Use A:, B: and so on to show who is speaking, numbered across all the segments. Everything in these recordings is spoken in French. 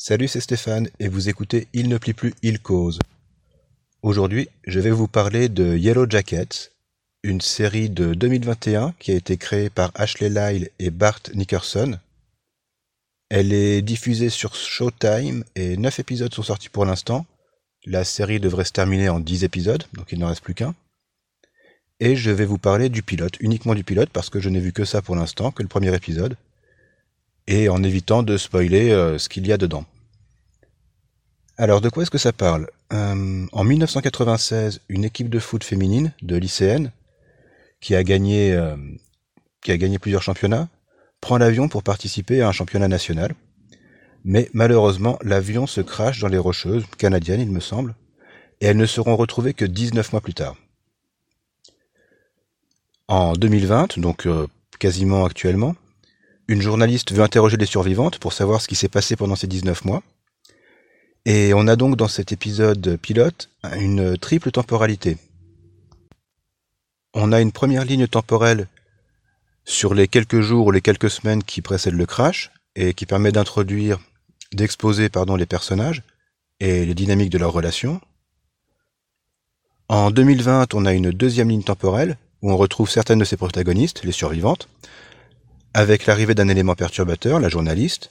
A: Salut, c'est Stéphane et vous écoutez Il ne plie plus, il cause. Aujourd'hui, je vais vous parler de Yellow Jackets, une série de 2021 qui a été créée par Ashley Lyle et Bart Nickerson. Elle est diffusée sur Showtime et 9 épisodes sont sortis pour l'instant. La série devrait se terminer en 10 épisodes, donc il n'en reste plus qu'un. Et je vais vous parler du pilote, uniquement du pilote, parce que je n'ai vu que ça pour l'instant, que le premier épisode et en évitant de spoiler euh, ce qu'il y a dedans. Alors de quoi est-ce que ça parle? Euh, En 1996, une équipe de foot féminine de lycéennes qui a gagné euh, qui a gagné plusieurs championnats prend l'avion pour participer à un championnat national. Mais malheureusement, l'avion se crache dans les Rocheuses, canadiennes il me semble, et elles ne seront retrouvées que 19 mois plus tard. En 2020, donc quasiment actuellement, une journaliste veut interroger les survivantes pour savoir ce qui s'est passé pendant ces 19 mois. Et on a donc dans cet épisode pilote une triple temporalité. On a une première ligne temporelle sur les quelques jours ou les quelques semaines qui précèdent le crash et qui permet d'introduire, d'exposer pardon les personnages et les dynamiques de leurs relations. En 2020, on a une deuxième ligne temporelle où on retrouve certaines de ses protagonistes, les survivantes, avec l'arrivée d'un élément perturbateur, la journaliste,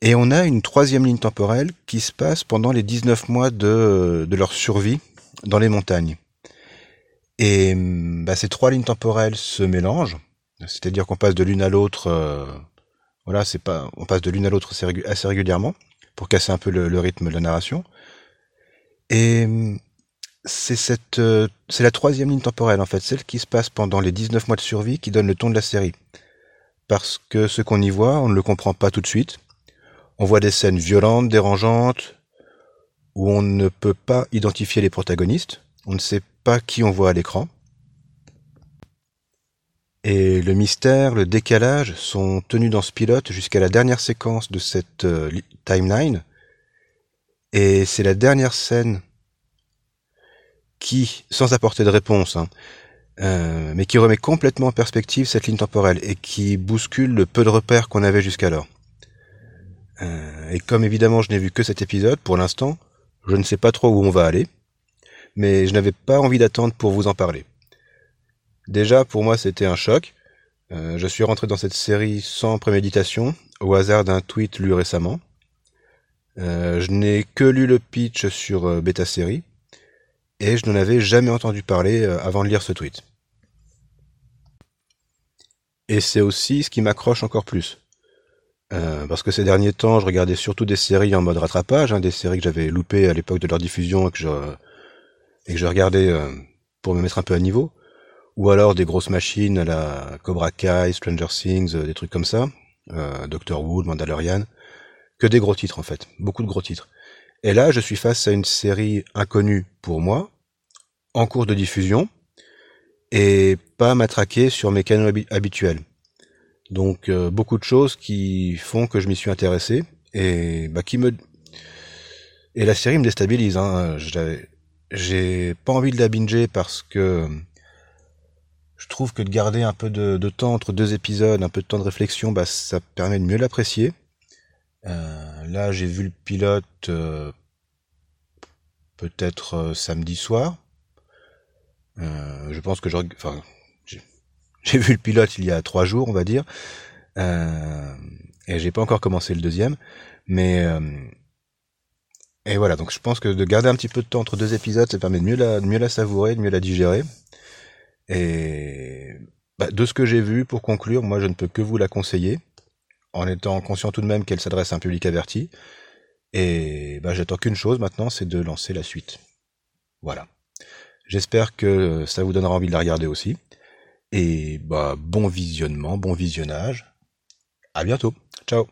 A: et on a une troisième ligne temporelle qui se passe pendant les 19 mois de, leur survie dans les montagnes. Et bah, ces trois lignes temporelles se mélangent, c'est-à-dire qu'on passe de l'une à l'autre, euh, voilà, c'est pas, on passe de l'une à l'autre assez, régulièrement pour casser un peu le, rythme de la narration. Et c'est cette, euh, c'est la troisième ligne temporelle en fait, celle qui se passe pendant les 19 mois de survie qui donne le ton de la série parce que ce qu'on y voit, on ne le comprend pas tout de suite. On voit des scènes violentes, dérangeantes, où on ne peut pas identifier les protagonistes, on ne sait pas qui on voit à l'écran. Et le mystère, le décalage sont tenus dans ce pilote jusqu'à la dernière séquence de cette euh, timeline. Et c'est la dernière scène qui, sans apporter de réponse, hein, euh, mais qui remet complètement en perspective cette ligne temporelle et qui bouscule le peu de repères qu'on avait jusqu'alors. Euh, et comme évidemment je n'ai vu que cet épisode pour l'instant, je ne sais pas trop où on va aller, mais je n'avais pas envie d'attendre pour vous en parler. Déjà, pour moi, c'était un choc. Euh, je suis rentré dans cette série sans préméditation, au hasard d'un tweet lu récemment. je n'ai que lu le pitch sur Beta Série, et je n'en avais jamais entendu parler avant de lire ce tweet. Et c'est aussi ce qui m'accroche encore plus. Euh, parce que ces derniers temps, je regardais surtout des séries en mode rattrapage, hein, des séries que j'avais loupées à l'époque de leur diffusion et que je, regardais euh, pour me mettre un peu à niveau. Ou alors des grosses machines à la Cobra Kai, Stranger Things, euh, des trucs comme ça, Doctor Who, Mandalorian, que des gros titres en fait, beaucoup de gros titres. Et là, je suis face à une série inconnue pour moi, en cours de diffusion, et pas m'attraquer sur mes canaux habituels. Donc euh, beaucoup de choses qui font que je m'y suis intéressé et bah, qui me et la série me déstabilise. Hein. J'ai pas envie de la binger parce que je trouve que de garder un peu de, temps entre deux épisodes, un peu de temps de réflexion, bah, ça permet de mieux l'apprécier. Euh, là, j'ai vu le pilote euh, peut-être samedi soir. Euh, je pense que enfin, j'ai vu le pilote il y a trois jours, on va dire, euh, et j'ai pas encore commencé le deuxième, mais euh, et voilà. Donc je pense que de garder un petit peu de temps entre deux épisodes, ça permet de mieux la, mieux la savourer, de mieux la digérer. Et bah, de ce que j'ai vu, pour conclure, moi je ne peux que vous la conseiller, en étant conscient tout de même qu'elle s'adresse à un public averti. Et bah, j'attends qu'une chose maintenant, c'est de lancer la suite. Voilà. J'espère que ça vous donnera envie de la regarder aussi. Et bah bon visionnement, bon visionnage. À bientôt. Ciao.